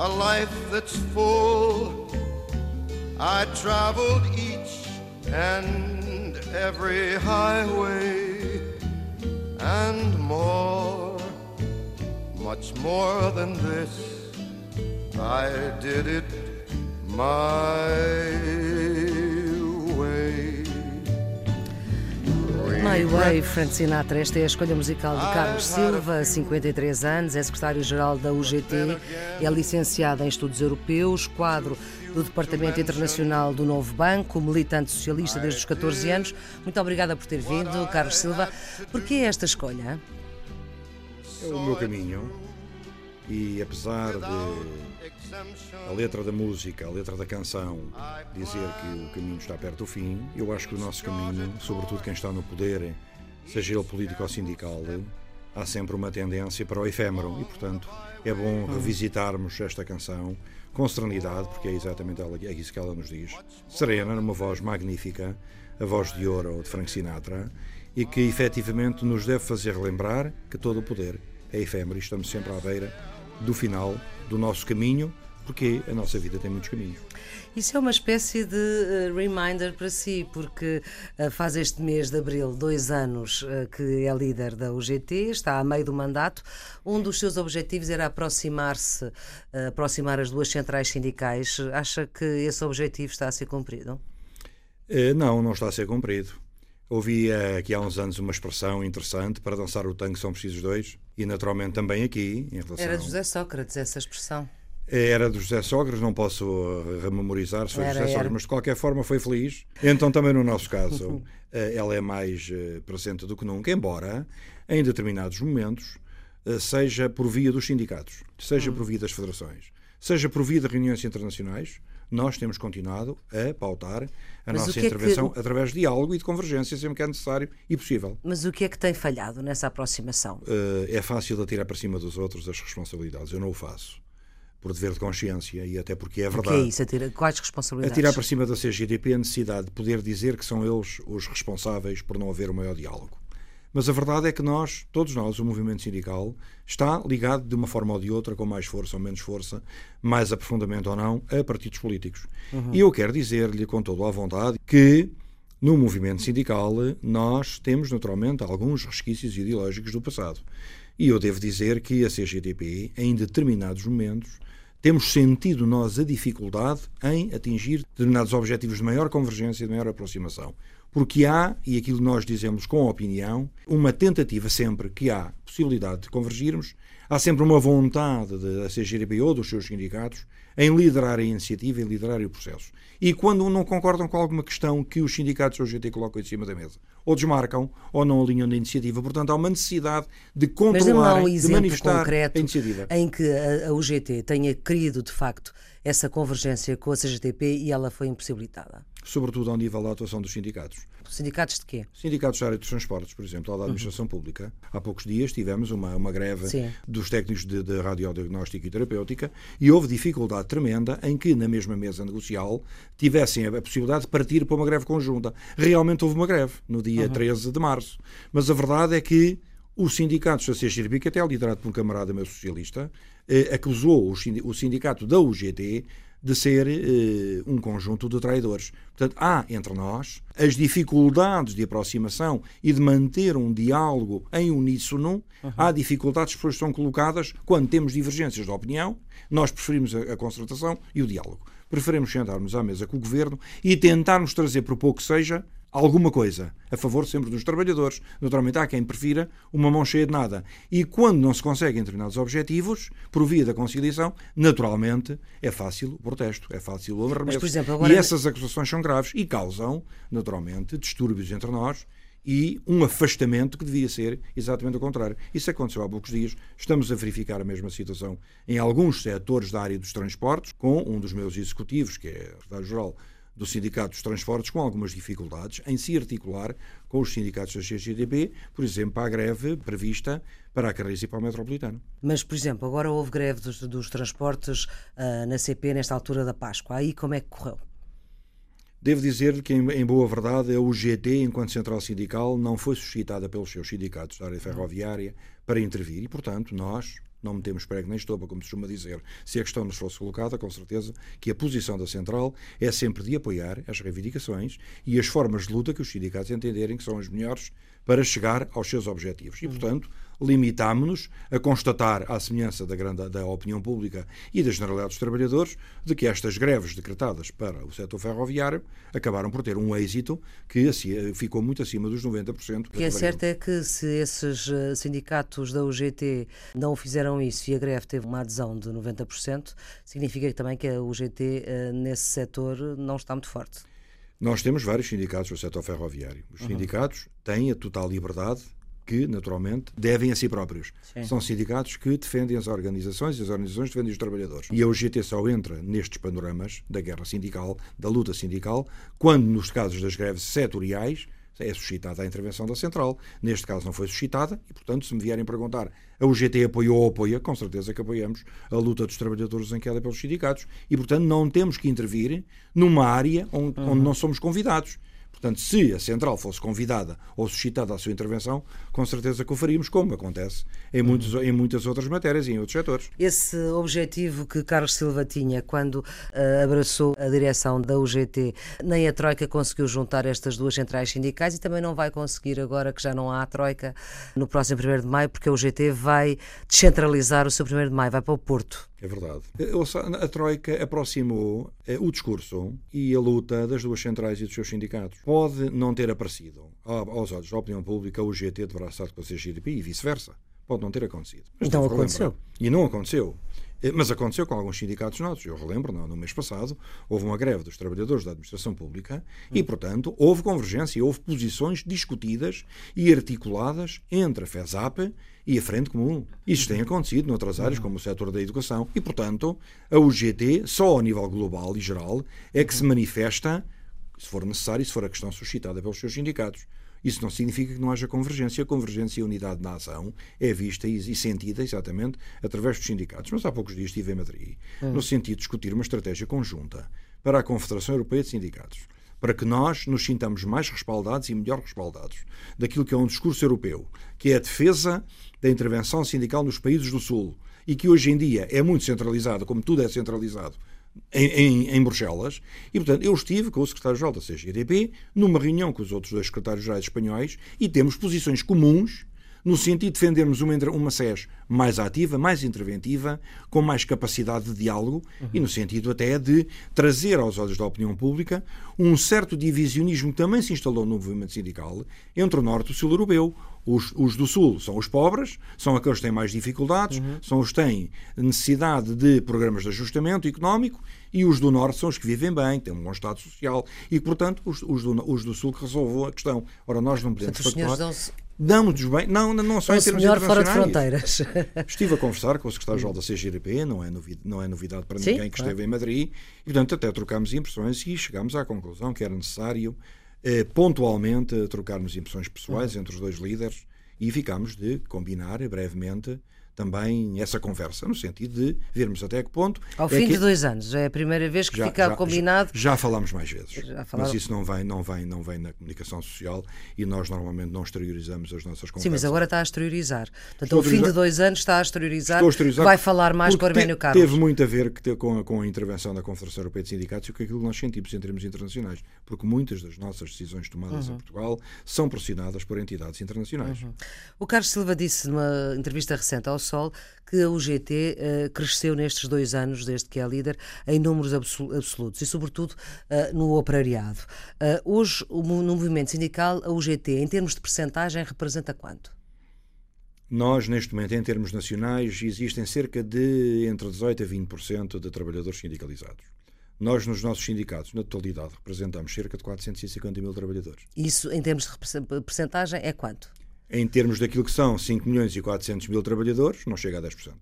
a life that's full. I traveled each and every highway and more, much more than this. I did it my My Way, Frank Sinatra. Esta é a escolha musical de Carlos Silva, 53 anos, é secretário-geral da UGT, é licenciado em Estudos Europeus, quadro do Departamento Internacional do Novo Banco, militante socialista desde os 14 anos. Muito obrigada por ter vindo, Carlos Silva. Por que esta escolha? É o meu caminho e apesar de a letra da música, a letra da canção dizer que o caminho está perto do fim, eu acho que o nosso caminho, sobretudo quem está no poder, seja ele político ou sindical, há sempre uma tendência para o efêmero e, portanto, é bom revisitarmos esta canção com serenidade, porque é exatamente ela, é isso que ela nos diz. Serena, numa voz magnífica, a voz de ouro de Frank Sinatra, e que efetivamente nos deve fazer lembrar que todo o poder é efêmero e estamos sempre à beira do final do nosso caminho, porque a nossa vida tem muitos caminhos. Isso é uma espécie de uh, reminder para si, porque uh, faz este mês de abril dois anos uh, que é líder da UGT, está a meio do mandato. Um dos seus objetivos era aproximar-se, aproximar as duas centrais sindicais. Acha que esse objetivo está a ser cumprido? não, não está a ser cumprido. Ouvi aqui há uns anos uma expressão interessante: para dançar o tango são precisos dois, e naturalmente também aqui, em relação. Era de José Sócrates essa expressão. Era do José Sócrates, não posso rememorizar se foi era, José Sócrates, mas de qualquer forma foi feliz. Então, também no nosso caso, eh, ela é mais eh, presente do que nunca, embora em determinados momentos eh, seja por via dos sindicatos, seja por via das federações, seja por via de reuniões internacionais, nós temos continuado a pautar a Mas nossa intervenção é que... através de diálogo e de convergência, sempre que é necessário e possível. Mas o que é que tem falhado nessa aproximação? Uh, é fácil atirar para cima dos outros as responsabilidades. Eu não o faço por dever de consciência e até porque é verdade. O que é isso? Atira, quais responsabilidades? Atirar para cima da CGDP a necessidade de poder dizer que são eles os responsáveis por não haver o maior diálogo. Mas a verdade é que nós, todos nós, o movimento sindical, está ligado de uma forma ou de outra, com mais força ou menos força, mais aprofundamento ou não, a partidos políticos. Uhum. E eu quero dizer-lhe com toda a vontade que no movimento sindical nós temos naturalmente alguns resquícios ideológicos do passado. E eu devo dizer que a CGTP, em determinados momentos, temos sentido nós a dificuldade em atingir determinados objetivos de maior convergência e de maior aproximação. Porque há, e aquilo nós dizemos com opinião, uma tentativa sempre que há possibilidade de convergirmos, há sempre uma vontade da CGRB ou dos seus sindicatos em liderar a iniciativa, em liderar o processo. E quando não concordam com alguma questão que os sindicatos ou o GT colocam em cima da mesa, ou desmarcam, ou não alinham na iniciativa. Portanto, há uma necessidade de controlar, um de manifestar concreto a iniciativa. em que a, a UGT tenha querido, de facto, essa convergência com a CGTP e ela foi impossibilitada? Sobretudo ao nível da atuação dos sindicatos. Sindicatos de quê? Sindicatos da área dos transportes, por exemplo, ou da administração uhum. pública. Há poucos dias tivemos uma, uma greve Sim. dos técnicos de, de radiodiagnóstico e terapêutica e houve dificuldade tremenda em que, na mesma mesa negocial, tivessem a possibilidade de partir para uma greve conjunta. Realmente houve uma greve no dia uhum. 13 de março. Mas a verdade é que os sindicatos da CGRB, que até liderado por um camarada meu socialista, eh, acusou o sindicato da UGT de ser eh, um conjunto de traidores. Portanto, há entre nós as dificuldades de aproximação e de manter um diálogo em uníssono. Uhum. Há dificuldades que são colocadas quando temos divergências de opinião. Nós preferimos a, a concertação e o diálogo. Preferimos sentarmos à mesa com o governo e tentarmos trazer, por pouco que seja, alguma coisa a favor sempre dos trabalhadores. Naturalmente, há quem prefira uma mão cheia de nada. E quando não se conseguem determinados objetivos, por via da conciliação, naturalmente é fácil o protesto, é fácil o arremesso. Agora... E essas acusações são graves e causam, naturalmente, distúrbios entre nós e um afastamento que devia ser exatamente o contrário. Isso aconteceu há poucos dias. Estamos a verificar a mesma situação em alguns setores da área dos transportes, com um dos meus executivos, que é o secretário-geral do Sindicato dos Transportes, com algumas dificuldades em se articular com os sindicatos da CGTB, por exemplo, para a greve prevista para a Carris e para o Metropolitano. Mas, por exemplo, agora houve greve dos, dos transportes uh, na CP nesta altura da Páscoa. Aí como é que correu? Devo dizer que, em, boa verdade, a UGT, enquanto central sindical, não foi suscitada pelos seus sindicatos da área ferroviária para intervir e, portanto, nós não metemos prego nem estopa, como se costuma dizer. Se a questão nos fosse colocada, com certeza que a posição da central é sempre de apoiar as reivindicações e as formas de luta que os sindicatos entenderem que são as melhores para chegar aos seus objetivos. E, portanto, limitámo-nos a constatar, à semelhança da, grande, da opinião pública e da generalidade dos trabalhadores, de que estas greves decretadas para o setor ferroviário acabaram por ter um êxito que ficou muito acima dos 90%. O que é certo é que se esses eh, sindicatos da UGT não fizeram isso e a greve teve uma adesão de 90%, significa também que a UGT eh, nesse setor não está muito forte. Nós temos vários sindicatos no setor ferroviário. Os uhum. sindicatos têm a total liberdade que, naturalmente, devem a si próprios. Sim. São sindicatos que defendem as organizações e as organizações defendem os trabalhadores. E a UGT só entra nestes panoramas da guerra sindical, da luta sindical, quando, nos casos das greves setoriais, é suscitada a intervenção da central. Neste caso não foi suscitada e, portanto, se me vierem perguntar a UGT apoiou ou apoia, com certeza que apoiamos a luta dos trabalhadores em queda pelos sindicatos. E, portanto, não temos que intervir numa área onde, uhum. onde não somos convidados. Portanto, se a Central fosse convidada ou suscitada a sua intervenção, com certeza que o faríamos, como acontece em, muitos, em muitas outras matérias e em outros setores. Esse objetivo que Carlos Silva tinha quando uh, abraçou a direção da UGT, nem a Troika conseguiu juntar estas duas centrais sindicais e também não vai conseguir agora que já não há a Troika no próximo 1 de maio, porque a UGT vai descentralizar o seu 1 de maio, vai para o Porto. É verdade. A Troika aproximou eh, o discurso e a luta das duas centrais e dos seus sindicatos. Pode não ter aparecido aos olhos da opinião pública o GT de braçar com a CGTP e vice-versa. Pode não ter acontecido. Mas então aconteceu. E não aconteceu. Eh, mas aconteceu com alguns sindicatos nossos. Eu relembro, no mês passado, houve uma greve dos trabalhadores da administração pública e, portanto, houve convergência, houve posições discutidas e articuladas entre a FESAP e a Frente Comum. Isso tem acontecido noutras áreas, como o setor da educação. E, portanto, a UGT, só ao nível global e geral, é que se manifesta, se for necessário, se for a questão suscitada pelos seus sindicatos. Isso não significa que não haja convergência. A convergência e a unidade na ação é vista e sentida exatamente através dos sindicatos. Mas há poucos dias estive em Madrid, hum. no sentido de discutir uma estratégia conjunta para a Confederação Europeia de Sindicatos para que nós nos sintamos mais respaldados e melhor respaldados daquilo que é um discurso europeu, que é a defesa da intervenção sindical nos países do Sul e que hoje em dia é muito centralizado, como tudo é centralizado em, em, em Bruxelas. E, portanto, eu estive com o secretário-geral da CGTP numa reunião com os outros dois secretários-gerais espanhóis e temos posições comuns no sentido de defendermos uma, uma SES mais ativa, mais interventiva, com mais capacidade de diálogo uhum. e no sentido até de trazer aos olhos da opinião pública um certo divisionismo que também se instalou no movimento sindical entre o Norte e o Sul Europeu. Os, os, do Sul são os pobres, são aqueles que têm mais dificuldades, uhum. são os que têm necessidade de programas de ajustamento económico e os do Norte são os que vivem bem, têm um bom estado social e, portanto, os, os, do, os do Sul que resolvam a questão. Ora, nós não podemos factuar damos bem, não, não só em termos melhor fora de fronteiras. Estive a conversar com o secretário-geral da CGRP, não é, novidade, não é novidade para Sim, ninguém que claro. esteve em Madrid, e portanto até trocámos impressões e chegámos à conclusão que era necessário eh, pontualmente trocarmos impressões pessoais uhum. entre os dois líderes e ficámos de combinar brevemente também essa conversa, no sentido de vermos até que ponto. Ao é fim que... de dois anos, é a primeira vez que já, fica já, combinado. Já, já falámos mais vezes, mas isso não vem, não, vem, não vem na comunicação social e nós normalmente não exteriorizamos as nossas conversas. Sim, mas agora está a exteriorizar. Portanto, ao fim de dois anos está a exteriorizar, exteriorizar vai falar mais com o Arménio Carlos. Teve muito a ver com, a, com a intervenção da Confederação Europeia de Sindicatos e com aquilo que nós sentimos em termos internacionais, porque muitas das nossas decisões tomadas uhum. em Portugal são pressionadas por entidades internacionais. Uhum. O Carlos Silva disse numa entrevista recente ao Sol que a UGT uh, eh, cresceu nestes dois anos, desde que é líder, em números absolutos e, sobretudo, uh, no operariado. Uh, hoje, no movimento sindical, a UGT, em termos de percentagem, representa quanto? Nós, neste momento, em termos nacionais, existem cerca de entre 18% a 20% de trabalhadores sindicalizados. Nós, nos nossos sindicatos, na totalidade, representamos cerca de 450 mil trabalhadores. Isso, em termos de percentagem, é quanto? Em termos daquilo que são 5 milhões e 400 mil trabalhadores, não chega a 10%.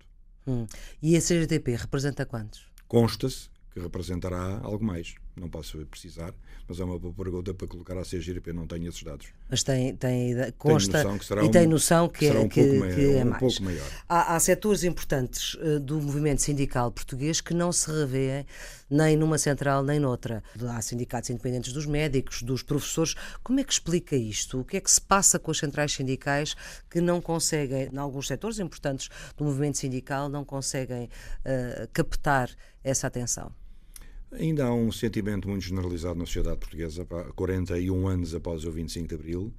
Hum. E a CGTP representa quantos? Consta-se que representará algo mais. Não posso precisar, mas é uma boa pergunta para colocar à CGTP, não tenho esses dados. Mas tem, tem consta tem e tem noção que, é, um que, maior, que é um mais. Pouco maior. Há, há setores importantes uh, do movimento sindical português que não se revêem nem numa central nem noutra. Há sindicatos independentes dos médicos, dos professores. Como é que explica isto? O que é que se passa com as centrais sindicais que não conseguem, em alguns setores importantes do movimento sindical, não conseguem uh, captar essa atenção? Ainda há um sentimento muito generalizado na sociedade portuguesa, 41 anos após o 25 de Abril,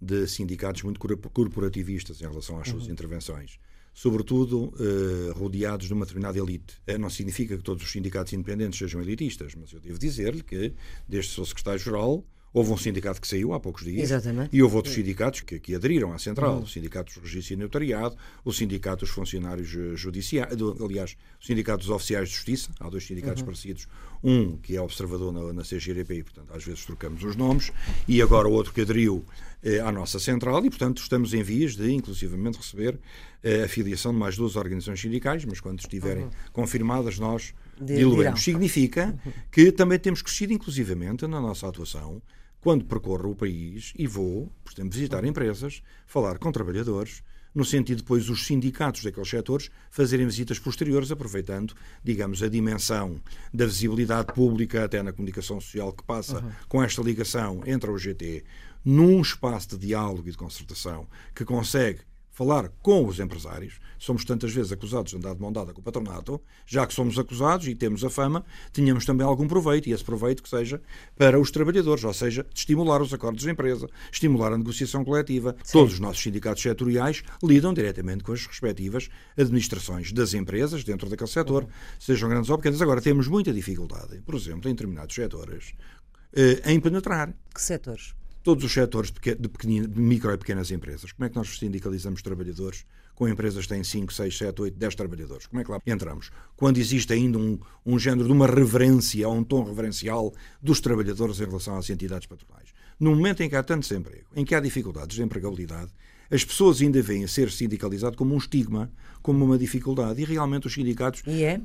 de sindicatos muito corporativistas em relação às suas uhum. intervenções. Sobretudo eh, rodeados de uma determinada elite. Eh, não significa que todos os sindicatos independentes sejam elitistas, mas eu devo dizer-lhe que, desde que sou secretário-geral, Houve um sindicato que saiu há poucos dias Exatamente. e houve outros sindicatos que, que aderiram à central. Uhum. O Sindicato dos Registros e Notariado, o Sindicato dos Funcionários eh, Judiciais, aliás, o Sindicato dos Oficiais de Justiça. Há dois sindicatos uhum. parecidos. Um que é observador na, na portanto, às vezes trocamos os nomes, e agora o outro que aderiu eh, à nossa central, e, portanto, estamos em vias de, inclusivamente, receber eh, a filiação de mais duas organizações sindicais, mas quando estiverem uhum. confirmadas, nós diluímos. Significa uhum. que também temos crescido, inclusivamente, na nossa atuação quando percorro o país e vou, por exemplo, visitar empresas, falar com trabalhadores, no sentido depois os sindicatos daqueles setores fazerem visitas posteriores, aproveitando, digamos, a dimensão da visibilidade pública até na comunicação social que passa uhum. com esta ligação entre a UGT num espaço de diálogo e de concertação que consegue falar com os empresários. Somos tantas vezes acusados de andar de mão dada com o patronato, já que somos acusados e temos a fama, tínhamos também algum proveito, e esse proveito que seja para os trabalhadores, ou seja, estimular os acordos de empresa, estimular a negociação coletiva. Sim. Todos os nossos sindicatos setoriais lidam diretamente com as respectivas administrações das empresas dentro daquele setor, uhum. sejam grandes ou pequenas. Agora, temos muita dificuldade, por exemplo, em determinados setores, eh, em penetrar. Que setores? Todos os setores de, de, de, micro e pequenas empresas. Como é que nós sindicalizamos trabalhadores com empresas que têm 5, 6, 7, 8, 10 trabalhadores? Como é que lá entramos? Quando existe ainda um, um género de uma reverência, ou um tom reverencial dos trabalhadores em relação às entidades patronais. No momento em que há tanto desemprego, em que há dificuldades de empregabilidade, as pessoas ainda veem ser sindicalizado como um estigma, como uma dificuldade. E realmente os sindicatos. E é?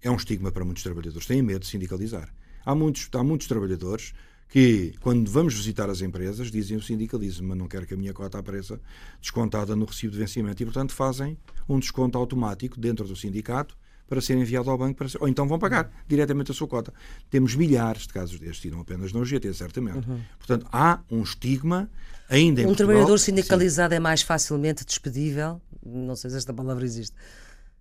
É um estigma para muitos trabalhadores. Têm medo de sindicalizar. Há muitos, há muitos trabalhadores que, quando vamos visitar as empresas, dizem o sindicalismo, mas não quero que a minha cota apareça descontada no recibo de vencimento. E, portanto, fazem um desconto automático dentro do sindicato para ser enviado ao banco, para ser, ou então vão pagar diretamente a sua cota. Temos milhares de casos destes, e não apenas no GT, certamente. Uhum. Portanto, há um estigma ainda em Um Portugal, trabalhador sindicalizado sim. é mais facilmente despedível? Não sei se esta palavra existe.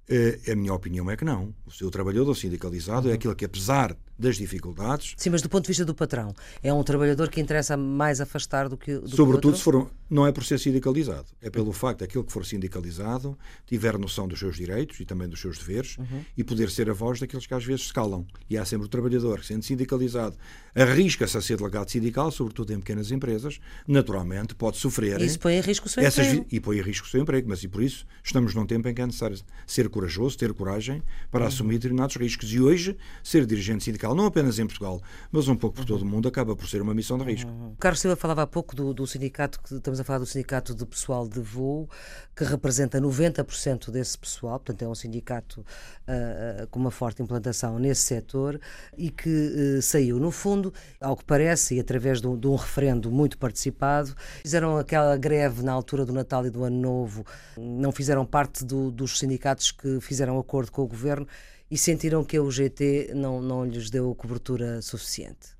Uh, a minha opinião é que não. O seu trabalhador sindicalizado é uhum. é aquele que, apesar das dificuldades. Sim, mas do ponto de vista do patrão, é um trabalhador que interessa mais afastar do que. Do sobretudo que se for. Não é por ser sindicalizado, é pelo facto de aquele que for sindicalizado tiver noção dos seus direitos e também dos seus deveres uhum. e poder ser a voz daqueles que às vezes se calam. E há sempre o trabalhador que, sendo sindicalizado, arrisca-se a ser delegado sindical, sobretudo em pequenas empresas, naturalmente pode sofrer. Isso põe em risco o seu essas, emprego. E põe em risco o seu emprego, mas e por isso estamos num tempo em que é necessário ser corajoso, ter coragem para uhum. assumir determinados riscos. E hoje, ser dirigente sindical não apenas em Portugal, mas um pouco por todo o mundo, acaba por ser uma missão de risco. Uhum. Carlos Silva falava há pouco do, do sindicato, que estamos a falar do sindicato de pessoal de voo, que representa 90% desse pessoal, portanto é um sindicato uh, com uma forte implantação nesse setor e que uh, saiu, no fundo, ao que parece, e através de um, de um referendo muito participado, fizeram aquela greve na altura do Natal e do Ano Novo, não fizeram parte do, dos sindicatos que fizeram acordo com o governo e sentiram que a UGT não, não lhes deu cobertura suficiente?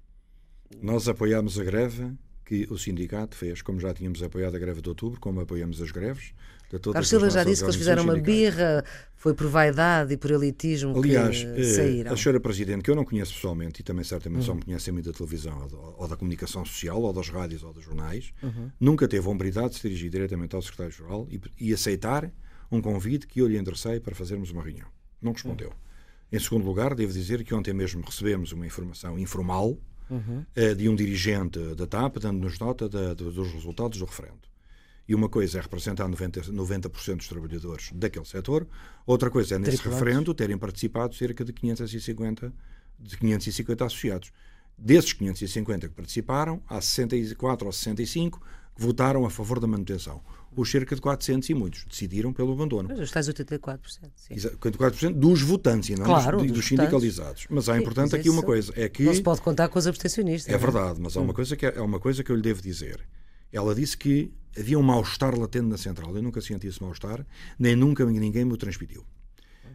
Nós apoiámos a greve que o sindicato fez, como já tínhamos apoiado a greve de outubro, como apoiamos as greves. De todas Carlos Silva já disse que eles fizeram uma birra, foi por vaidade e por elitismo Aliás, que eh, saíram. a senhora Presidente, que eu não conheço pessoalmente e também certamente uhum. só me conhece a mim da televisão ou, ou, da comunicação social, ou das rádios ou dos jornais, uhum. nunca teve a hombridade de se dirigir diretamente ao Secretário-Geral e, e, aceitar um convite que eu lhe enderecei para fazermos uma reunião. Não respondeu. Uhum. Em segundo lugar, devo dizer que ontem mesmo recebemos uma informação informal uhum. uh, de um dirigente da TAP dando-nos nota dos resultados do referendo. E uma coisa é representar 90%, 90 dos trabalhadores daquele setor, outra coisa é nesse referendo terem participado cerca de 550 de 550 associados. Desses 550 que participaram, há 64 ou 65 que votaram a favor da manutenção. Os cerca de 400 e muitos decidiram pelo abandono. Mas tais 84%. Sim. 84% dos votantes e não claro, dos, dos, dos sindicalizados. Mas há importante aqui uma coisa: é que. Não se pode contar com os abstencionistas. É, é verdade, mas há uma, hum. coisa que é, é uma coisa que eu lhe devo dizer. Ela disse que havia um mal-estar latente na central. Eu nunca senti esse mal-estar, nem nunca ninguém me o transmitiu.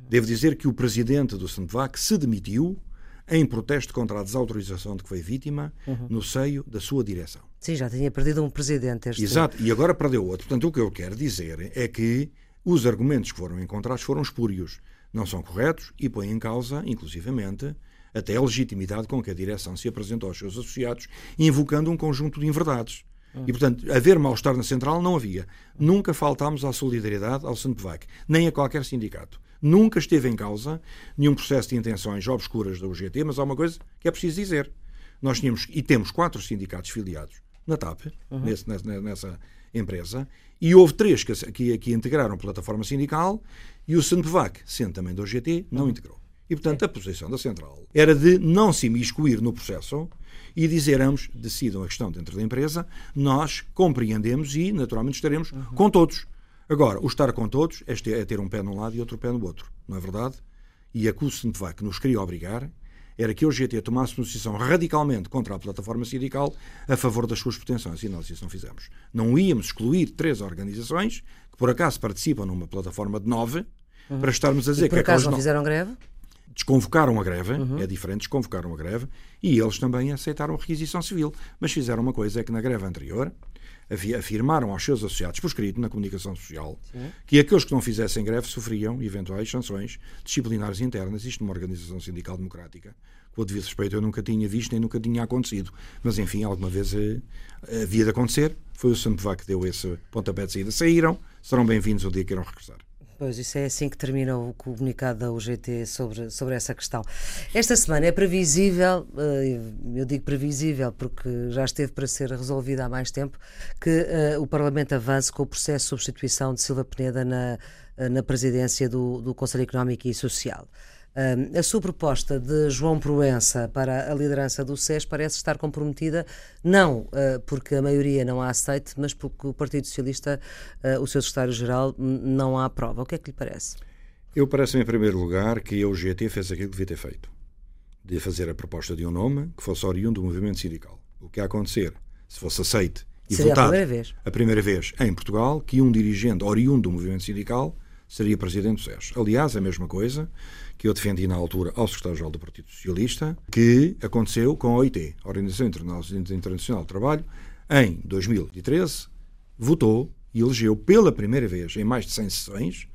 Devo dizer que o presidente do SNTVAC se demitiu em protesto contra a desautorização de que foi vítima uhum. no seio da sua direção. Sim, já tinha perdido um presidente. Este... Exato, e agora perdeu outro. Portanto, o que eu quero dizer é que os argumentos que foram encontrados foram espúrios, não são corretos e põem em causa, inclusivamente, até a legitimidade com que a direção se apresentou aos seus associados, invocando um conjunto de inverdades. E, portanto, haver mal-estar na central não havia. Nunca faltámos à solidariedade ao SNPVAC, nem a qualquer sindicato. Nunca esteve em causa nenhum processo de intenções obscuras da UGT, mas há uma coisa que é preciso dizer. Nós tínhamos e temos quatro sindicatos filiados na TAP, uhum. nesse, nessa, nessa, empresa, e houve três que, que, que integraram a plataforma sindical e o SNPVAC, sendo também da UGT, não uhum. integrou. E, portanto, a posição da Central era de não se imiscuir no processo e dizer ambos decidam a questão dentro da empresa, nós compreendemos e, naturalmente, estaremos uhum. com todos. Agora, o estar com todos é ter um pé num lado e outro pé no outro, não é verdade? E a que o que nos queria obrigar era que o GT tomasse decisão radicalmente contra a plataforma sindical a favor das suas pretensões, e nós isso não fizemos. Não íamos excluir três organizações que, por acaso, participam numa plataforma de nove, uhum. para estarmos a dizer e por que acaso é que não fizeram greve? desconvocaram a greve, uhum. é diferente, desconvocaram a greve, e eles também aceitaram a requisição civil. Mas fizeram uma coisa, é que na greve anterior afirmaram aos seus associados, por escrito, na comunicação social, Sim. que aqueles que não fizessem greve sofriam eventuais sanções disciplinares internas, isto numa organização sindical democrática. Com o devido respeito, eu nunca tinha visto nem nunca tinha acontecido. Mas, enfim, alguma vez eh, havia de acontecer. Foi o Sampevá que deu esse pontapé de saída. Saíram, serão bem-vindos o dia que irão regressar. Pois, isso é assim que termina o comunicado da UGT sobre, sobre essa questão. Esta semana é previsível, eh, eu digo previsível porque já esteve para ser resolvida há mais tempo, que uh, o Parlamento avance com o processo de substituição de Silva Peneda na, eh, na presidência do, do Conselho Económico e Social a sua proposta de João Proença para a liderança do SES parece estar comprometida, não ah, porque a maioria não a aceite, mas porque o Partido Socialista, ah, o seu secretário-geral, não a aprova. O que é que lhe parece? Eu parece-me, em primeiro lugar, que a UGT fez aquilo que devia ter feito. De fazer a proposta de um nome que fosse oriundo do movimento sindical. O que ia acontecer, se fosse aceite e Seria votado a primeira vez. a primeira vez em Portugal, que um dirigente oriundo do movimento sindical seria presidente do SES. Aliás, a mesma coisa que eu defendi na altura ao secretário-geral do Partido Socialista, que aconteceu com a OIT, a Organização Internacional do Trabalho, em 2013, votou e elegeu pela primeira vez em mais de 100 sessões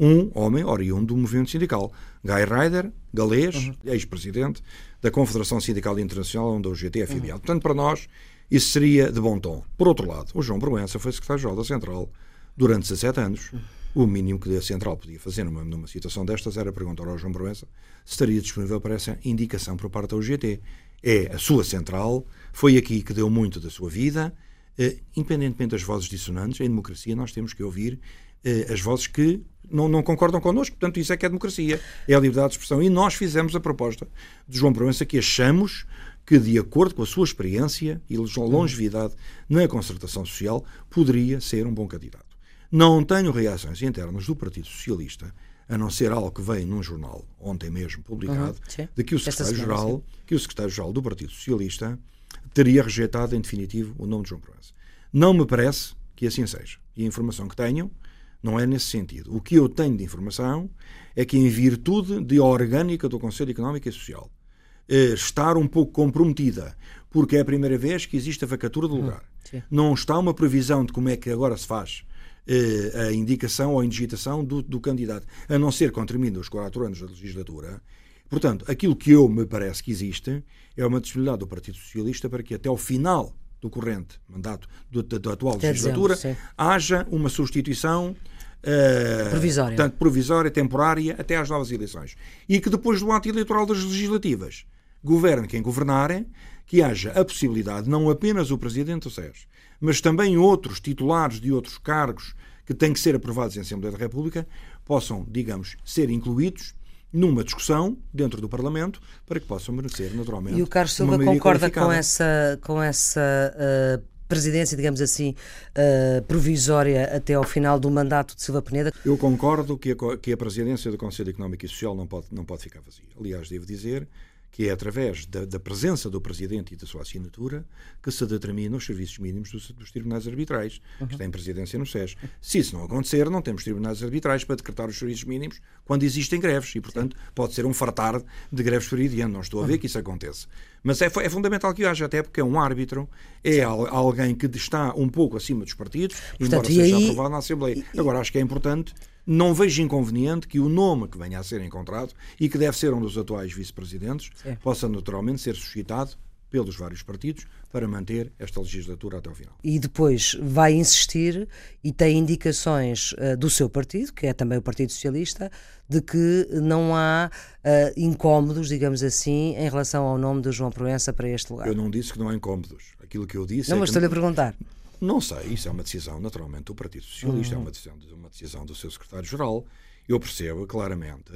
um homem oriundo do movimento sindical. Guy Ryder, galês, uhum. ex-presidente da Confederação Sindical Internacional, onde o GT é filiado. Uhum. Portanto, para nós, isso seria de bom tom. Por outro lado, o João Proença foi secretário-geral da Central durante 17 anos. Uhum o mínimo que a Central podia fazer numa, numa situação destas era perguntar ao João Proença se estaria disponível para essa indicação por parte da UGT. É a sua Central, foi aqui que deu muito da sua vida, eh, independentemente das vozes dissonantes, em democracia nós temos que ouvir eh, as vozes que não, não, concordam connosco, portanto isso é que é democracia, é a liberdade de expressão. E nós fizemos a proposta de João Proença que achamos que, de acordo com a sua experiência e longevidade na concertação social, poderia ser um bom candidato. Não tenho reações internas do Partido Socialista, a não ser algo que veio num jornal ontem mesmo publicado, uhum, de que o secretário-geral, que o secretário-geral do Partido Socialista teria rejeitado em definitivo o nome de João Proença. Não me parece que assim seja. E a informação que tenho não é nesse sentido. O que eu tenho de informação é que, em virtude de orgânica do Conselho Económico e Social eh, estar um pouco comprometida, porque é a primeira vez que existe a vacatura do uhum, lugar, não está uma previsão de como é que agora se faz a indicação ou a indigitação do, do, candidato, a não ser com termina os quatro anos da legislatura. Portanto, aquilo que eu me parece que existe é uma disponibilidade do Partido Socialista para que até ao final do corrente mandato do, da, da, atual legislatura haja uma substituição Uh, provisória. Portanto, provisória, temporária, até às novas eleições. E que depois do ato eleitoral das legislativas, governe quem governarem, que haja a possibilidade, não apenas o Presidente do SES, mas também outros titulares de outros cargos que têm que ser aprovados em Assembleia da República possam, digamos, ser incluídos numa discussão dentro do Parlamento para que possam merecer, naturalmente. E o Carlos Silva concorda com essa, com essa uh, presidência, digamos assim, uh, provisória até ao final do mandato de Silva Peneda? Eu concordo que a, que a presidência do Conselho Económico e Social não pode, não pode ficar vazia. Aliás, devo dizer que é através da, da, presença do Presidente e da sua assinatura que se determinam os serviços mínimos dos, dos tribunais arbitrais, uhum. que têm presidência no SES. Se isso não acontecer, não temos tribunais arbitrais para decretar os serviços mínimos quando existem greves e, portanto, Sim. pode ser um fartar de greves adiante. Não estou a ver uhum. que isso aconteça. Mas é, é, fundamental que haja, até porque é um árbitro, é alguém que está um pouco acima dos partidos, portanto, embora seja aí... aprovado na Assembleia. Agora, acho que é importante não vejo inconveniente que o nome que venha a ser encontrado e que deve ser um dos atuais vice-presidentes possa naturalmente ser suscitado pelos vários partidos para manter esta legislatura até ao final. E depois vai insistir e tem indicações uh, do seu partido, que é também o Partido Socialista, de que não há uh, incómodos, digamos assim, em relação ao nome de João Proença para este lugar. Eu não disse que não há incómodos. Aquilo que eu disse não, é mas estou-lhe a perguntar. Não sei, isso é uma decisão, naturalmente, do Partido Socialista, uhum. é uma decisão, uma decisão do seu secretário-geral. Eu percebo claramente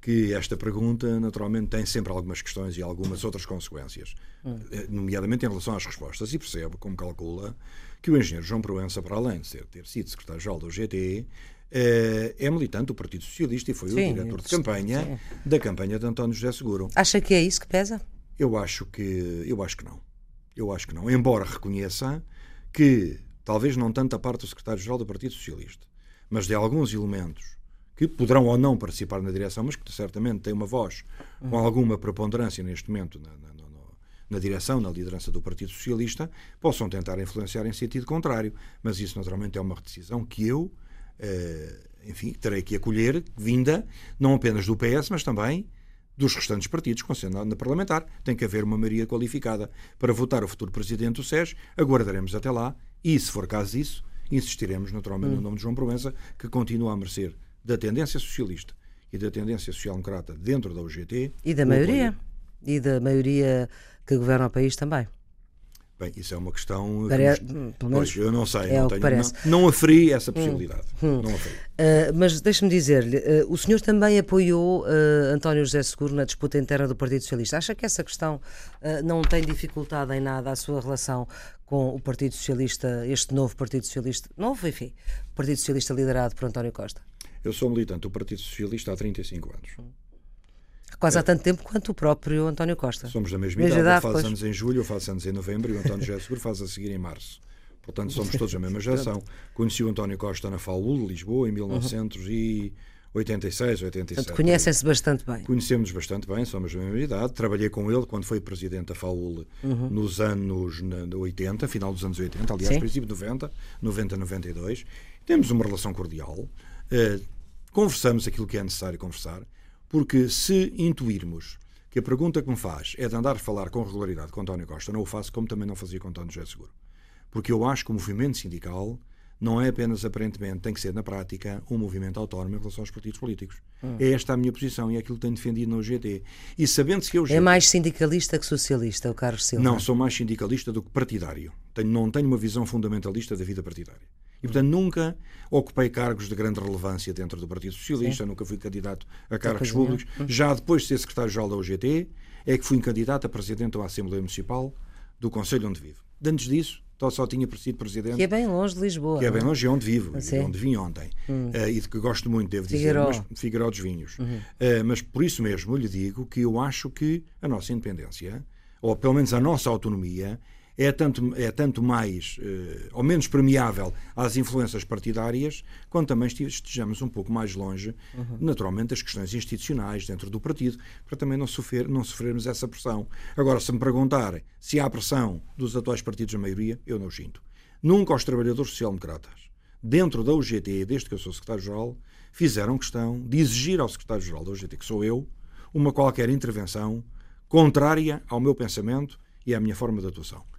que esta pergunta, naturalmente, tem sempre algumas questões e algumas outras consequências, uhum. nomeadamente em relação às respostas, e percebo, como calcula, que o engenheiro João Proença, para além de ser, ter sido secretário-geral do GT, eh, é militante do Partido Socialista e foi sim, o diretor de campanha sim. da campanha de António José Seguro. Acha que é isso que pesa? Eu acho que eu acho que não. Eu acho que não. Embora reconheça que, talvez não tanto a parte do secretário-geral do Partido Socialista, mas de alguns elementos que poderão ou não participar na direção, mas que certamente têm uma voz com alguma preponderância neste momento na, na, na, na direção, na liderança do Partido Socialista, possam tentar influenciar em sentido contrário. Mas isso, naturalmente, é uma decisão que eu, eh, enfim, terei que acolher, vinda não apenas do PS, mas também dos restantes partidos com Senado parlamentar. Tem que haver uma maioria qualificada para votar o futuro presidente do SES. Aguardaremos até lá e, se for caso disso, insistiremos naturalmente hum. no nome de João Provença, que continua a merecer da tendência socialista e da tendência social-democrata dentro da UGT. E da maioria. E da maioria que governa o país também. Bem, isso é uma questão. Pare... Pelo menos pois, eu não sei, é não, tenho, não, não aferi essa hum, possibilidade. Hum. Não aferi. Uh, mas deixe-me dizer-lhe, uh, o senhor também apoiou uh, António José Seguro na disputa interna do Partido Socialista. Acha que essa questão não tem dificultado em nada a sua relação com o Partido Socialista, este novo Partido Socialista, novo, enfim, Partido Socialista liderado por António Costa? Eu sou militante do Partido Socialista há 35 anos. Hum. Quase há tanto tempo quanto o próprio António Costa. Somos da mesma, mesma idade, idade faz anos em julho, eu faço anos em novembro e o António José Seguro faz a seguir em março. Portanto, somos todos a mesma geração. Conheci o António Costa na FAUL de Lisboa em 1986, 87. Conhecem-se bastante bem. Conhecemos bastante bem, somos da mesma idade. Trabalhei com ele quando foi presidente da FAUL uhum. nos anos 80, final dos anos 80, aliás, Sim. princípio de 90, 90, 92. Temos uma relação cordial. Uh, conversamos aquilo que é necessário conversar. Porque se intuirmos que a pergunta que me faz é de andar a falar com regularidade com António Costa, não o faço como também não fazia com António José Seguro. Porque eu acho que o movimento sindical não é apenas aparentemente, tem que ser na prática um movimento autónomo em relação aos partidos políticos. Hum. É esta a minha posição e é aquilo que tenho defendido no GT. E sabendo-se que eu. É mais sindicalista que socialista, o Carlos Silva? Não, sou mais sindicalista do que partidário. Tenho, não tenho uma visão fundamentalista da vida partidária. E, portanto, nunca ocupei cargos de grande relevância dentro do Partido Socialista, Sim. nunca fui candidato a cargos públicos. Hum. Já depois de ser secretário-geral da UGT, é que fui candidato a presidente da Assembleia Municipal do Conselho onde vivo. Antes disso, só tinha sido presidente. Que é bem longe de Lisboa. Que é bem é? longe de onde vivo, de onde vim ontem. Hum. Uh, e de que gosto muito, devo Figueiró. dizer, mas Figueiró dos Vinhos. Uhum. Uh, mas por isso mesmo lhe digo que eu acho que a nossa independência, ou pelo menos a nossa autonomia, é tanto, é tanto mais eh, ou menos permeável às influências partidárias, quanto também estejamos um pouco mais longe, uhum. naturalmente, das questões institucionais dentro do partido, para também não, sofrer, não sofrermos essa pressão. Agora, se me perguntarem se há pressão dos atuais partidos da maioria, eu não sinto. Nunca os trabalhadores social-democratas, dentro da UGT, desde que eu sou secretário-geral, fizeram questão de exigir ao secretário-geral da UGT, que sou eu, uma qualquer intervenção contrária ao meu pensamento e à minha forma de atuação.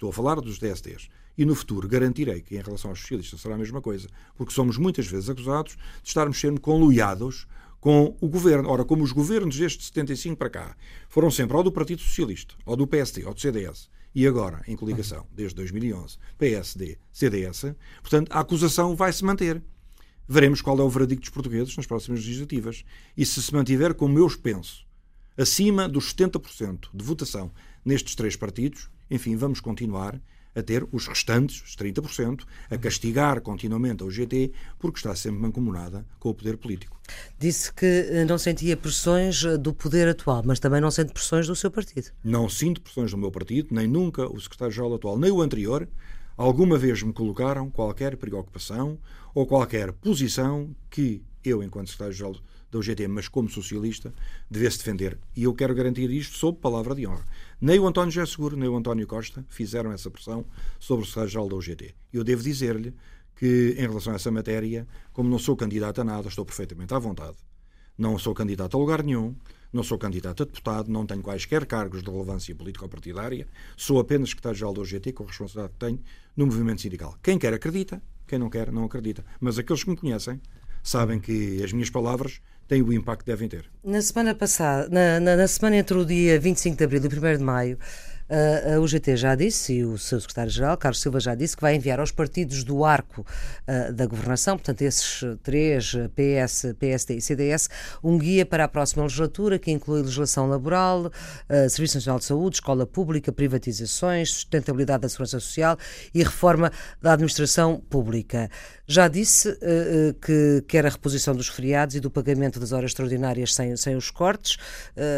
Estou a falar dos DSTs. E no futuro garantirei que, em relação aos socialistas, será a mesma coisa. Porque somos muitas vezes acusados de estarmos sempre conluiados com o governo. Ora, como os governos desde 75 para cá foram sempre ou do Partido Socialista, ou do PSD, ou do CDS, e agora em coligação, desde 2011, PSD, CDS, portanto, a acusação vai se manter. veremos qual é o veredicto dos portugueses nas próximas legislativas. E se se mantiver, como eu penso, acima dos 70% de votação nestes três partidos, enfim, vamos continuar a ter os restantes, os 30%, a castigar continuamente a UGT porque está sempre mancomunada com o poder político. Disse que eh, não sentia pressões eh, do poder atual, mas também não sente pressões do seu partido. Não sinto pressões do meu partido, nem nunca o secretário-geral atual, nem o anterior, alguma vez me colocaram qualquer preocupação ou qualquer posição que eu, enquanto secretário-geral da UGT, mas como socialista, devesse defender. E eu quero garantir isto sob palavra de honra. Nem o António José Seguro, nem o António Costa fizeram essa pressão sobre o secretário-geral da UGT. Eu devo dizer-lhe que, em relação a essa matéria, como não sou candidato a nada, estou perfeitamente à vontade. Não sou candidato a lugar nenhum, não sou candidato a deputado, não tenho quaisquer cargos de relevância político-partidária, sou apenas secretário-geral da UGT com a responsabilidade que tenho no movimento sindical. Quem quer acredita, quem não quer não acredita. Mas aqueles que me conhecem sabem que as minhas palavras têm o impacto que devem ter. Na semana passada, na, na, na semana entre o dia 25 de abril e 1 de maio, a UGT já disse, e o seu secretário-geral, Carlos Silva, já disse, que vai enviar aos partidos do arco uh, da governação, portanto, esses três, PS, PSD e CDS, um guia para a próxima legislatura que inclui legislação laboral, Serviço Nacional de Saúde, escola pública, privatizações, sustentabilidade da segurança social e reforma da administração pública. Já disse uh, que quer a reposição dos feriados e do pagamento das horas extraordinárias sem, sem os cortes.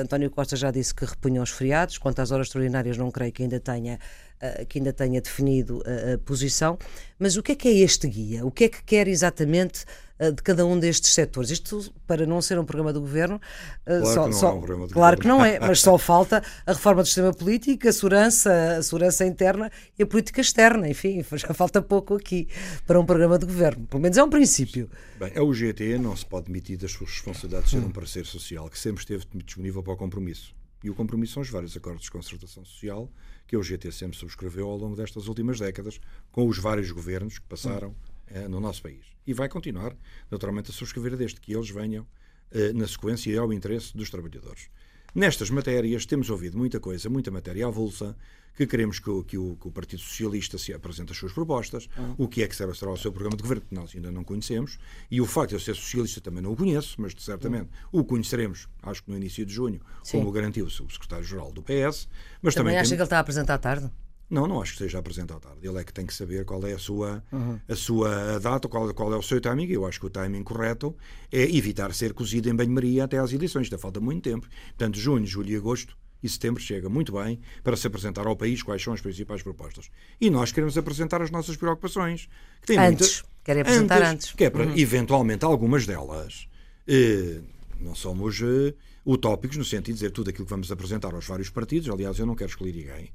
António Costa já disse que repunha os feriados. Quanto às horas extraordinárias, não creio que ainda tenha, uh, que ainda tenha definido a, a posição. Mas o que é que é este guia? O que é que quer exatamente de cada um destes setores. Isto para não ser um programa do governo. Claro só, que não só, é um programa do Claro governo. que não é, mas só falta a reforma do sistema político, a segurança, a segurança interna e a política externa. Enfim, já falta pouco aqui para um programa de governo. Pelo menos é um princípio. Bem, a UGT não se pode demitir das suas responsabilidades de ser um parceiro social que sempre esteve disponível para o compromisso. E o compromisso são os vários acordos de concertação social que UGT sempre subscreveu ao longo destas últimas décadas com os vários governos que passaram. Eh, no nosso país. E vai continuar, naturalmente, a subscrever desde que eles venham eh, na sequência e ao interesse dos trabalhadores. Nestas matérias temos ouvido muita coisa, muita matéria avulsa, que queremos que o, que o, que o Partido Socialista se apresente as suas propostas, ah. o que é que será, será o seu programa de governo, que nós ainda não conhecemos, e o facto de eu ser socialista também não o conheço, mas certamente ah. o conheceremos, acho que no início de junho, Sim. como garantiu o secretário-geral do PS. Mas também, também acha tem... que ele está a apresentar tarde? Não, não acho que seja apresentado tarde. Ele é que tem que saber qual é a sua, uhum. a sua data, qual, qual é o seu timing. Eu acho que o timing correto é evitar ser cozido em banho-maria até às eleições. Ainda falta muito tempo. Portanto, junho, julho e agosto e setembro chega muito bem para se apresentar ao país quais são as principais propostas. E nós queremos apresentar as nossas preocupações. Que tem antes. Muita... Querem apresentar antes. antes. Que é para, uhum. eventualmente, algumas delas. Eh, não somos eh, utópicos no sentido de dizer tudo aquilo que vamos apresentar aos vários partidos. Aliás, eu não quero escolher ninguém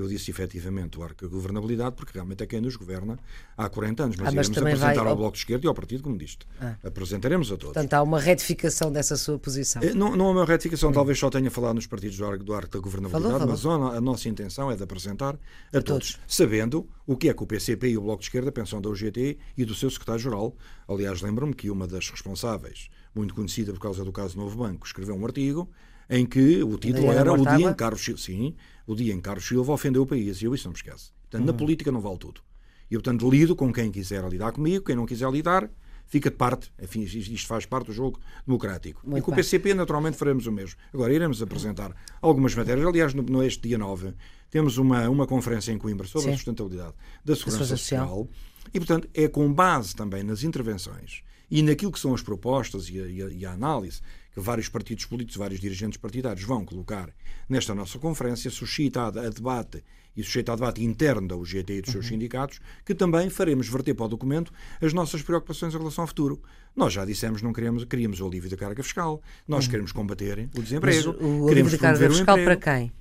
eu disse efetivamente o arco da governabilidade, porque realmente é quem nos governa há 40 anos. Mas, ah, mas iremos apresentar vai... ao Bloco de Esquerda e ao Partido Comunista. Ah. Apresentaremos a todos. Portanto, há uma retificação dessa sua posição. É, não, não há uma retificação, hum. talvez só tenha falado nos partidos do arco, do arco da governabilidade, falou, falou. mas a, a, nossa intenção é de apresentar a, a todos, todos, sabendo o que é que o PCP e o Bloco de Esquerda pensam da UGT e do seu secretário-geral. Aliás, lembro-me que uma das responsáveis, muito conhecida por causa do caso Novo Banco, escreveu um artigo em que o título era O Dia em Carlos Silva. Sim, o dia em Carlos Silva ofendeu o país. E eu isso não me esqueço. Portanto, uhum. na política não vale tudo. E eu, portanto, lido com quem quiser lidar comigo, quem não quiser lidar, fica de parte. Enfim, isto faz parte do jogo democrático. Muito e com o PCP, naturalmente, faremos o mesmo. Agora, iremos apresentar algumas matérias. Aliás, no, no este dia 9, temos uma, uma conferência em Coimbra sobre Sim. a sustentabilidade da segurança social. E, portanto, é com base também nas intervenções e naquilo que são as propostas e a, e a, e a análise que vários partidos políticos, vários dirigentes partidários vão colocar nesta nossa conferência, suscitada a debate e sujeita a debate interno da UGT e dos seus uhum. sindicatos, que também faremos verter para o documento as nossas preocupações em relação ao futuro. Nós já dissemos não queremos, queríamos o alívio da carga fiscal, nós uhum. queremos combater o desemprego. Mas o alívio da carga fiscal para quem?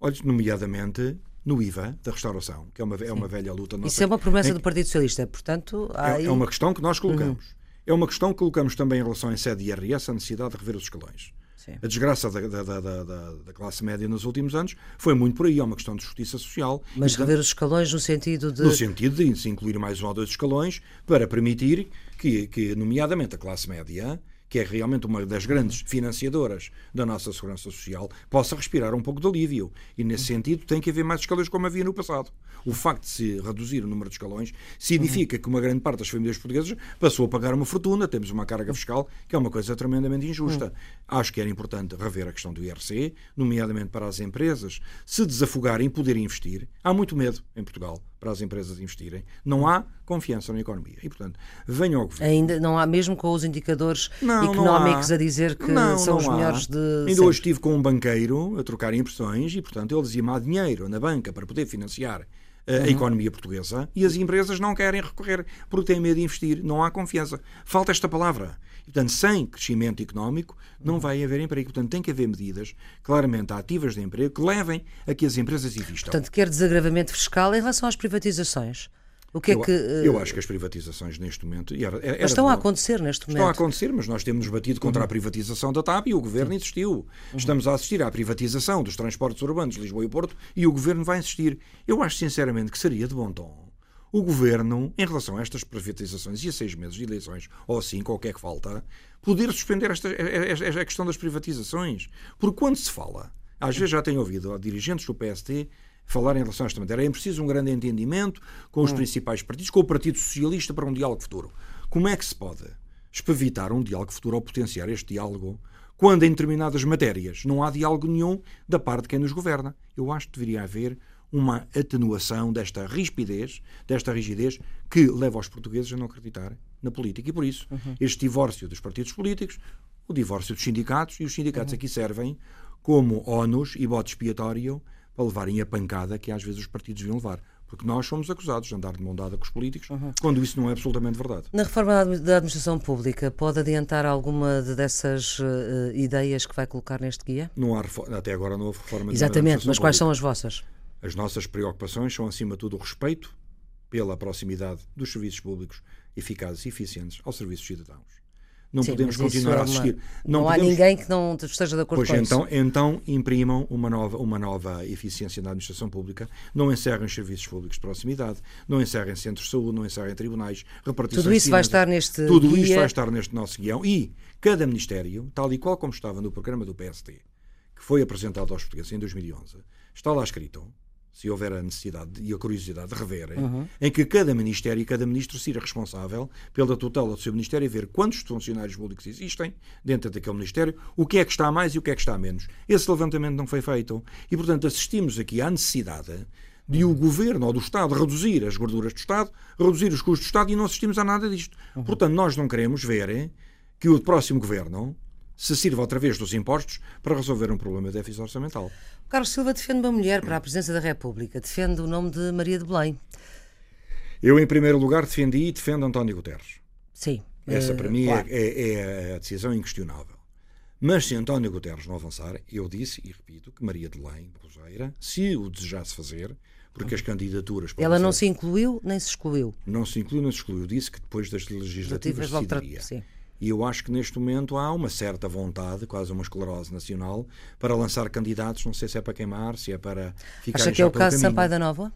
Olha, nomeadamente no IVA da restauração, que é uma, é uma velha luta nossa. Isso é uma promessa em, do Partido Socialista, portanto... É, é, uma questão que nós colocamos. Uhum. É uma questão que colocamos também em relação à sede IRS, a necessidade de rever os escalões. Sim. A desgraça da, da, da, da, classe média nos últimos anos foi muito por aí, é uma questão de justiça social. Mas rever os escalões no sentido de. No sentido de se incluir mais um ou dois escalões para permitir que, que nomeadamente, a classe média, que é realmente uma das grandes financiadoras da nossa segurança social, possa respirar um pouco de alívio. E, nesse sentido, tem que haver mais escalões como havia no passado. O facto de se reduzir o número de escalões significa que uma grande parte das famílias portuguesas passou a pagar uma fortuna, temos uma carga fiscal que é uma coisa tremendamente injusta. Acho que era importante rever a questão do IRC, nomeadamente para as empresas se desafogarem e poder investir. Há muito medo em Portugal para as empresas investirem. Não há confiança na economia. E, portanto, venha ao governo. Ainda não há, mesmo com os indicadores não, económicos não a dizer que não, são os melhores de. Ainda sempre. hoje estive com um banqueiro a trocar impressões e, portanto, ele dizia-me há dinheiro na banca para poder financiar a uhum. economia portuguesa e as empresas não querem recorrer porque têm medo de investir. Não há confiança. Falta esta palavra. Portanto, sem crescimento económico não vai haver emprego. Portanto, tem que haver medidas claramente ativas de emprego que levem a que as empresas investam. Portanto, quer desagravamento fiscal em relação às privatizações. O que é eu, que, eu acho que as privatizações neste momento. Era, era mas estão a acontecer neste momento. Estão a acontecer, mas nós temos batido contra uhum. a privatização da TAP e o governo insistiu. Uhum. Estamos a assistir à privatização dos transportes urbanos de Lisboa e Porto e o governo vai insistir. Eu acho sinceramente que seria de bom tom o governo, em relação a estas privatizações e a seis meses de eleições, ou assim, qualquer que falta, poder suspender esta, a questão das privatizações. Porque quando se fala, às vezes já tenho ouvido dirigentes do PST falar em relação a esta matéria, é preciso um grande entendimento com os hum. principais partidos, com o Partido Socialista para um diálogo futuro. Como é que se pode espevitar um diálogo futuro ou potenciar este diálogo quando em determinadas matérias não há diálogo nenhum da parte de quem nos governa? Eu acho que deveria haver uma atenuação desta rispidez, desta rigidez, que leva os portugueses a não acreditar na política. E por isso, uhum. este divórcio dos partidos políticos, o divórcio dos sindicatos, e os sindicatos uhum. aqui servem como ónus e bote expiatório para levarem a pancada que às vezes os partidos deviam levar. Porque nós somos acusados de andar de mão dada com os políticos, uhum. quando isso não é absolutamente verdade. Na reforma da administração pública, pode adiantar alguma dessas uh, ideias que vai colocar neste guia? Não há, até agora não houve reforma Exatamente, mas quais pública. são as vossas? As nossas preocupações são, acima de tudo, o respeito pela proximidade dos serviços públicos eficazes e eficientes aos serviços cidadãos. Não Sim, podemos continuar é uma... a assistir. Não, não podemos... há ninguém que não esteja de acordo pois com então, isso. Então imprimam uma nova, uma nova eficiência na administração pública, não encerrem os serviços públicos de proximidade, não encerrem centros de saúde, não encerrem tribunais, repartições Tudo isso vai estar neste Tudo guia... isso vai estar neste nosso guião e cada ministério, tal e qual como estava no programa do PST, que foi apresentado aos portugueses em 2011, está lá escrito se houver a necessidade e a curiosidade de rever, uhum. em que cada Ministério e cada Ministro seja responsável pela tutela do seu Ministério e ver quantos funcionários públicos existem dentro daquele Ministério, o que é que está mais e o que é que está menos. Esse levantamento não foi feito. E, portanto, assistimos aqui à necessidade de o Governo ou do Estado reduzir as gorduras do Estado, reduzir os custos do Estado e não assistimos a nada disto. Uhum. Portanto, nós não queremos ver que o próximo Governo se sirva outra vez dos impostos para resolver um problema de déficit orçamental. Carlos Silva defende uma mulher para a presidência da República, defende o nome de Maria de Belém. Eu, em primeiro lugar, defendi e defendo António Guterres. Sim. Essa, para uh, mim, claro. é, é, a decisão inquestionável. Mas se António Guterres não avançar, eu disse e repito que Maria de Belém, Roseira, se o desejasse fazer, porque as candidaturas. Ela não ser, se incluiu nem se excluiu. Não se incluiu nem se excluiu. Disse que depois das legislativas decidiria. Sim. E eu acho que neste momento há uma certa vontade, quase uma esclerose nacional, para lançar candidatos. Não sei se é para queimar, se é para ficar Acha que é o caso de Sampaio da Nova?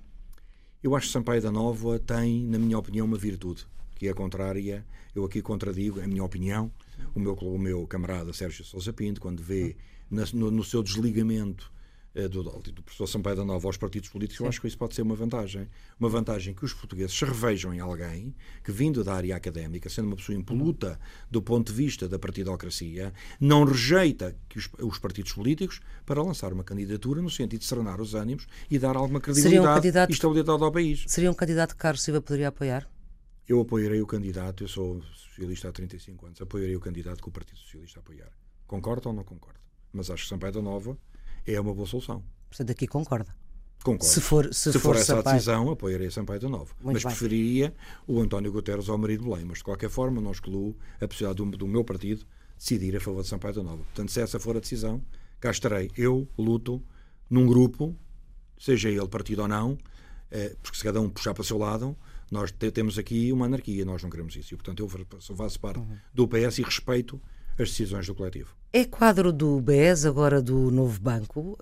Eu acho que Sampaio da Nova tem, na minha opinião, uma virtude, que é contrária. Eu aqui contradigo, é a minha opinião. O meu, o meu camarada Sérgio Sousa Pinto, quando vê no, no seu desligamento eh, do, do professor Sampaio da Nova aos partidos políticos, Sim. eu acho que isso pode ser uma vantagem. Uma vantagem que os portugueses se revejam em alguém que, vindo da área académica, sendo uma pessoa impoluta do ponto de vista da partidocracia, não rejeita que os, os partidos políticos para lançar uma candidatura no sentido de serenar os ânimos e dar alguma credibilidade um candidato, e estabilidade ao país. Seria um candidato que Carlos Silva poderia apoiar? Eu apoiarei o candidato, eu sou socialista há 35 anos, apoiarei o candidato que o Partido Socialista apoiar. Concordo ou não concordo? Mas acho que Sampaio da Nova é uma boa solução. Portanto, aqui concorda. Concordo. Se for, se, se for, for essa Sampaio... decisão, apoiarei Sampaio de Novo. Muito mas bem. preferiria o António Guterres ao marido Belém. Mas, de qualquer forma, não excluo a possibilidade do, do meu partido decidir a favor de Sampaio de Novo. Portanto, se essa for a decisão, cá estarei. Eu luto num grupo, seja ele partido ou não, eh, porque se cada um puxar para o seu lado, nós temos aqui uma anarquia, nós não queremos isso. E, portanto, eu faço parte uhum. do PS e respeito as decisões do coletivo. É quadro do BES, agora do novo banco,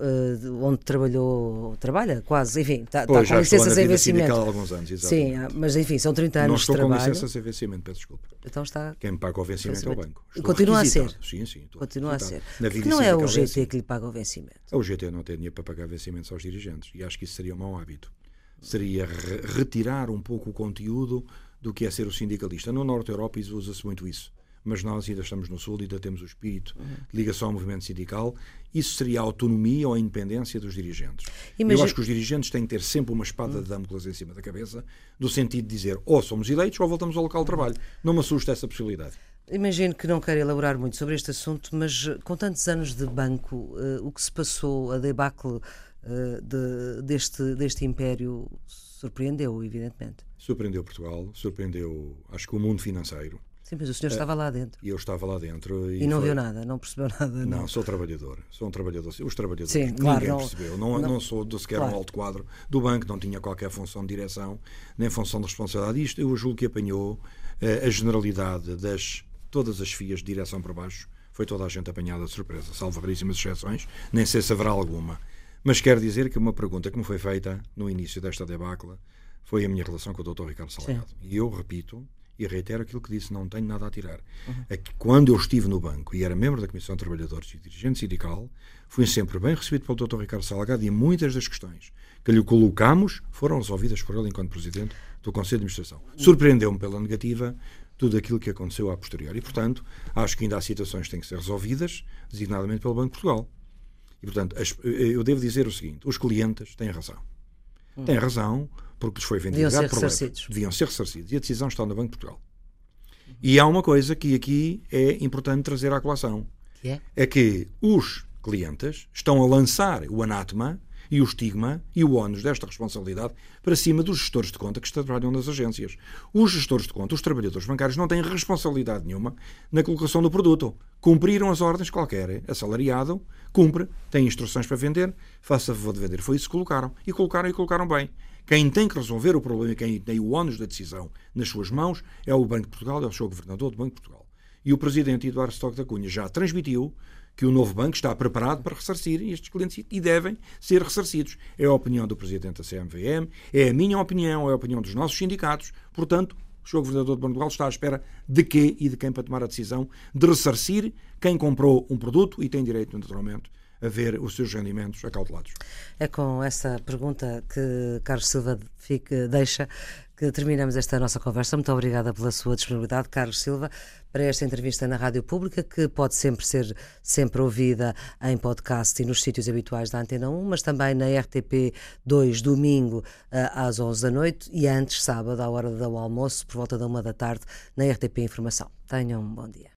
onde trabalhou, trabalha quase, enfim, está, está com licença sem vencimento. há alguns anos, exatamente. Sim, mas enfim, são 30 anos de trabalho. Não estou com licença sem vencimento, peço desculpa. Então está... Quem paga o vencimento é o banco. Estou continua a ser. Sim, sim. Continua a ser. Porque não é o GT que lhe paga o vencimento. O GT não tem dinheiro para pagar vencimentos aos dirigentes e acho que isso seria um mau hábito. Seria re retirar um pouco o conteúdo do que é ser o sindicalista. No Norte da Europa usa-se muito isso mas nós ainda estamos no Sul, ainda temos o espírito de ligação ao movimento sindical. Isso seria a autonomia ou a independência dos dirigentes. Imagina... Eu acho que os dirigentes têm que ter sempre uma espada de Damocles em cima da cabeça, no sentido de dizer ou somos eleitos ou voltamos ao local de trabalho. Não me assusta essa possibilidade. Imagino que não quero elaborar muito sobre este assunto, mas eh, com tantos anos de banco, uh, o que se passou, a debacle uh, de, deste, deste império, surpreendeu, evidentemente. Surpreendeu Portugal, surpreendeu, acho que o mundo financeiro. Sim, mas o senhor estava lá dentro. E eu estava lá dentro. E, e não foi... viu nada, não percebeu nada. Não, não, sou trabalhador. Sou um trabalhador. Os trabalhadores. Sim, ninguém claro, não, percebeu. Não, não, não sou do, sequer claro. um alto quadro do banco, não tinha qualquer função de direção, nem função de responsabilidade. Isto eu julgo que apanhou eh, a generalidade das todas as fias de direção para baixo. Foi toda a gente apanhada de surpresa, salvo raríssimas exceções. Nem sei se haverá alguma. Mas quero dizer que uma pergunta que me foi feita no início desta debacle foi a minha relação com o Dr. Ricardo Salgado. E eu repito, e reitero aquilo que disse, não tenho nada a tirar. Uhum. É que quando eu estive no banco e era membro da Comissão de Trabalhadores e dirigente sindical, fui sempre bem recebido pelo Dr. Ricardo Salgado e muitas das questões que lhe colocamos foram resolvidas por ele enquanto Presidente do Conselho de Administração. Surpreendeu-me pela negativa tudo aquilo que aconteceu a posteriori. E, portanto, acho que ainda há situações que têm que ser resolvidas, designadamente pelo Banco de Portugal. E, portanto, eu devo dizer o seguinte: os clientes têm razão. Têm razão porque lhes foi vendido Deviam ser ressarcidos. Deviam ser ressarcidos. E a decisão está no Banco de Portugal. E há uma coisa que aqui é importante trazer à colação. Que é? é que os clientes estão a lançar o anátema e o estigma e o ónus desta responsabilidade para cima dos gestores de conta que trabalham nas agências. Os gestores de conta, os trabalhadores bancários, não têm responsabilidade nenhuma na colocação do produto. Cumpriram as ordens qualquer. Assalariado, cumpre, tem instruções para vender, faça favor de vender. Foi isso que colocaram. E colocaram e colocaram bem. Quem tem que resolver o problema e quem tem o ónus da decisão nas suas mãos é o Banco de Portugal, é o seu governador do Banco de Portugal. E o presidente Eduardo Stock da Cunha já transmitiu que o novo banco está preparado para ressarcir estes clientes e devem ser ressarcidos. É a opinião do presidente da CMVM, é a minha opinião, é a opinião dos nossos sindicatos. Portanto, o Sr. Governador de Portugal está à espera de quê e de quem para tomar a decisão de ressarcir quem comprou um produto e tem direito, naturalmente, a ver os seus rendimentos acautelados. É com essa pergunta que Carlos Silva fica, deixa que terminamos esta nossa conversa. Muito obrigada pela sua disponibilidade, Carlos Silva, para esta entrevista na Rádio Pública, que pode sempre ser sempre ouvida em podcast e nos sítios habituais da Antena 1, mas também na RTP 2, domingo eh, às 11 da noite e antes, sábado, à hora do almoço, por volta da uma da tarde, na RTP Informação. Tenham um bom dia.